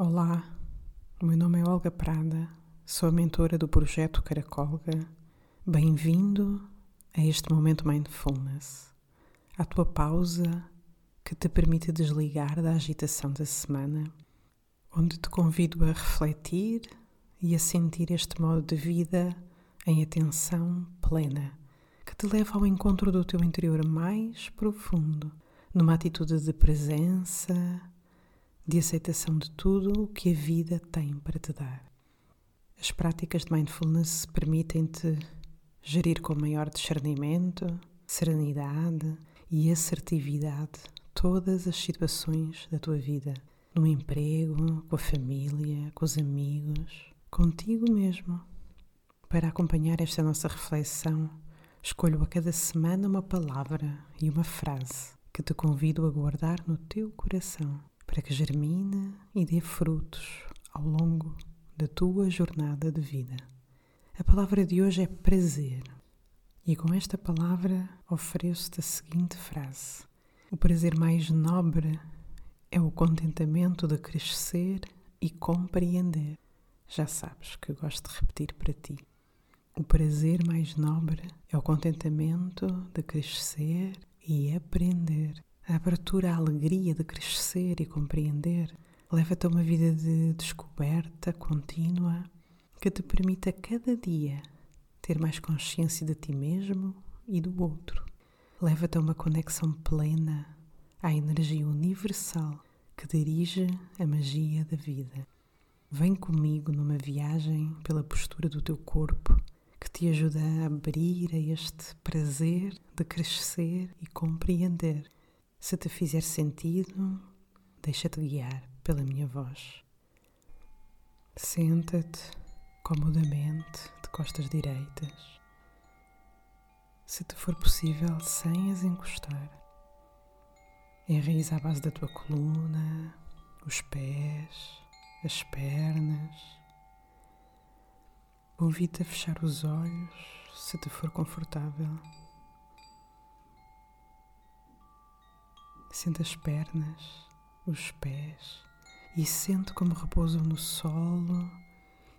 Olá, o meu nome é Olga Prada, sou a mentora do projeto Caracolga. Bem-vindo a este momento Mindfulness, a tua pausa que te permite desligar da agitação da semana, onde te convido a refletir e a sentir este modo de vida em atenção plena, que te leva ao encontro do teu interior mais profundo, numa atitude de presença de aceitação de tudo o que a vida tem para te dar. As práticas de mindfulness permitem-te gerir com maior discernimento, serenidade e assertividade todas as situações da tua vida, no emprego, com a família, com os amigos, contigo mesmo. Para acompanhar esta nossa reflexão, escolho a cada semana uma palavra e uma frase que te convido a guardar no teu coração para que germine e dê frutos ao longo da tua jornada de vida. A palavra de hoje é prazer. E com esta palavra ofereço-te a seguinte frase: O prazer mais nobre é o contentamento de crescer e compreender. Já sabes que gosto de repetir para ti. O prazer mais nobre é o contentamento de crescer e aprender. A abertura à alegria de crescer e compreender leva-te a uma vida de descoberta contínua que te permite a cada dia ter mais consciência de ti mesmo e do outro. Leva-te a uma conexão plena à energia universal que dirige a magia da vida. Vem comigo numa viagem pela postura do teu corpo que te ajuda a abrir a este prazer de crescer e compreender se te fizer sentido, deixa-te guiar pela minha voz. Senta-te comodamente de costas direitas. Se te for possível, sem as encostar. Enraiza a base da tua coluna, os pés, as pernas. Convido-te a fechar os olhos se te for confortável. Sente as pernas, os pés e sente como repousam no solo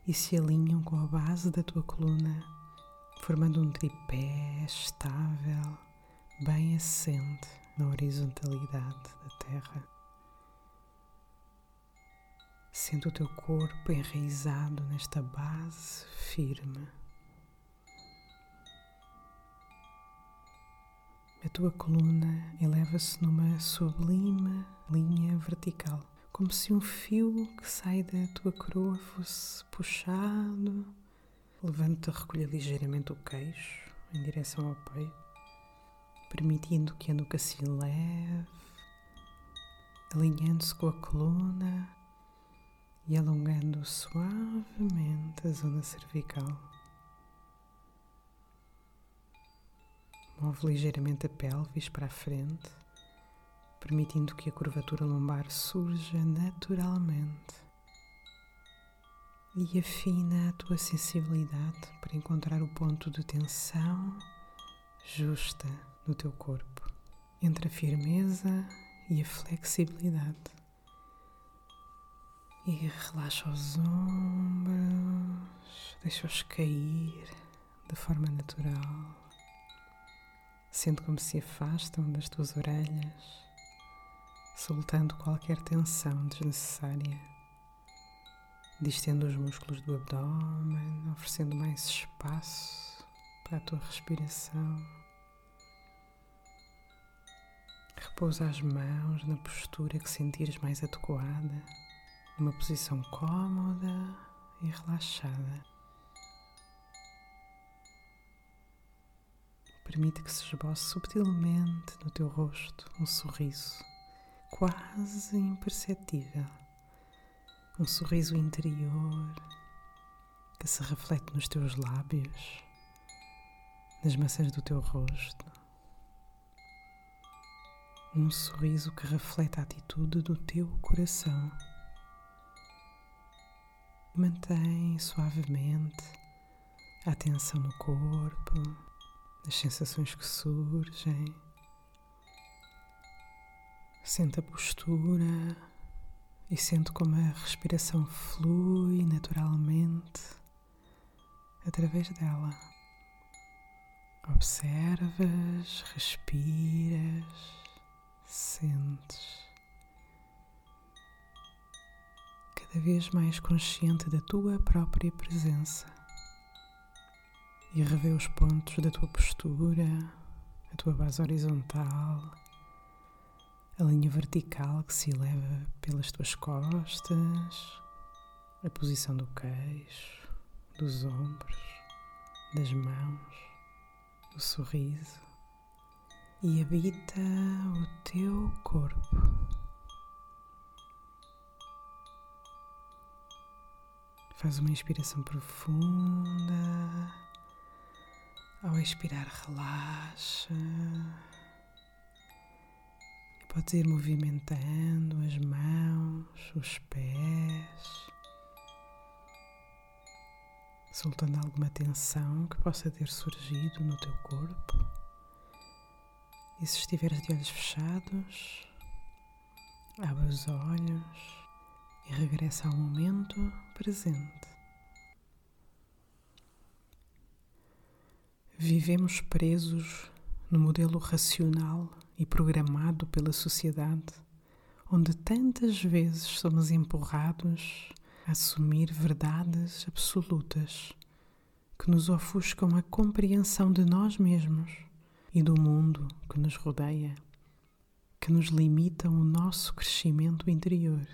e se alinham com a base da tua coluna, formando um tripé estável, bem assente na horizontalidade da terra. Sente o teu corpo enraizado nesta base firme. Tua coluna eleva-se numa sublime linha vertical, como se um fio que sai da tua coroa fosse puxado. Levanta, recolha ligeiramente o queixo em direção ao peito, permitindo que a nuca se eleve, alinhando-se com a coluna e alongando suavemente a zona cervical. Move ligeiramente a pelvis para a frente, permitindo que a curvatura lombar surja naturalmente. E afina a tua sensibilidade para encontrar o ponto de tensão justa no teu corpo, entre a firmeza e a flexibilidade. E relaxa os ombros, deixa-os cair de forma natural. Sente como se afastam das tuas orelhas, soltando qualquer tensão desnecessária. Distendo os músculos do abdômen, oferecendo mais espaço para a tua respiração. Repousa as mãos na postura que sentires mais adequada, numa posição cómoda e relaxada. Permite que se esboce subtilmente no teu rosto um sorriso quase imperceptível, um sorriso interior que se reflete nos teus lábios, nas maçãs do teu rosto. Um sorriso que reflete a atitude do teu coração. Mantém suavemente a atenção no corpo, as sensações que surgem. Sente a postura e sente como a respiração flui naturalmente através dela. Observas, respiras, sentes. Cada vez mais consciente da tua própria presença. E revê os pontos da tua postura, a tua base horizontal, a linha vertical que se eleva pelas tuas costas, a posição do queixo, dos ombros, das mãos, o sorriso e habita o teu corpo. Faz uma inspiração profunda. Ao expirar, relaxa. Podes ir movimentando as mãos, os pés, soltando alguma tensão que possa ter surgido no teu corpo. E se estiveres de olhos fechados, abre os olhos e regressa ao momento presente. Vivemos presos no modelo racional e programado pela sociedade, onde tantas vezes somos empurrados a assumir verdades absolutas que nos ofuscam a compreensão de nós mesmos e do mundo que nos rodeia, que nos limitam o nosso crescimento interior.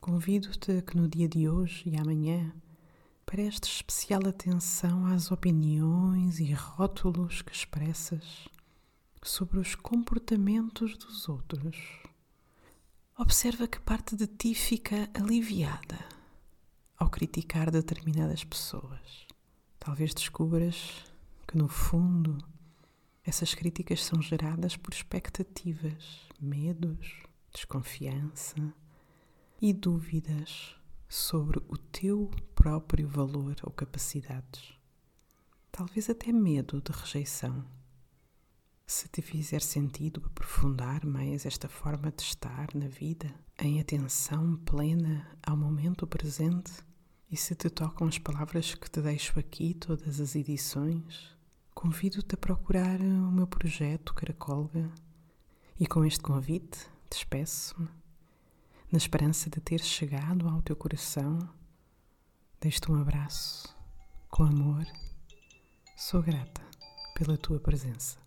Convido-te que no dia de hoje e amanhã prestes especial atenção às opiniões e rótulos que expressas sobre os comportamentos dos outros. Observa que parte de ti fica aliviada ao criticar determinadas pessoas. Talvez descubras que, no fundo, essas críticas são geradas por expectativas, medos, desconfiança e dúvidas sobre o teu próprio valor ou capacidades. Talvez até medo de rejeição. Se te fizer sentido aprofundar mais esta forma de estar na vida, em atenção plena ao momento presente, e se te tocam as palavras que te deixo aqui todas as edições, convido-te a procurar o meu projeto Caracolga e com este convite despeço-me, na esperança de ter chegado ao teu coração. Deixo-te um abraço com amor. Sou grata pela tua presença.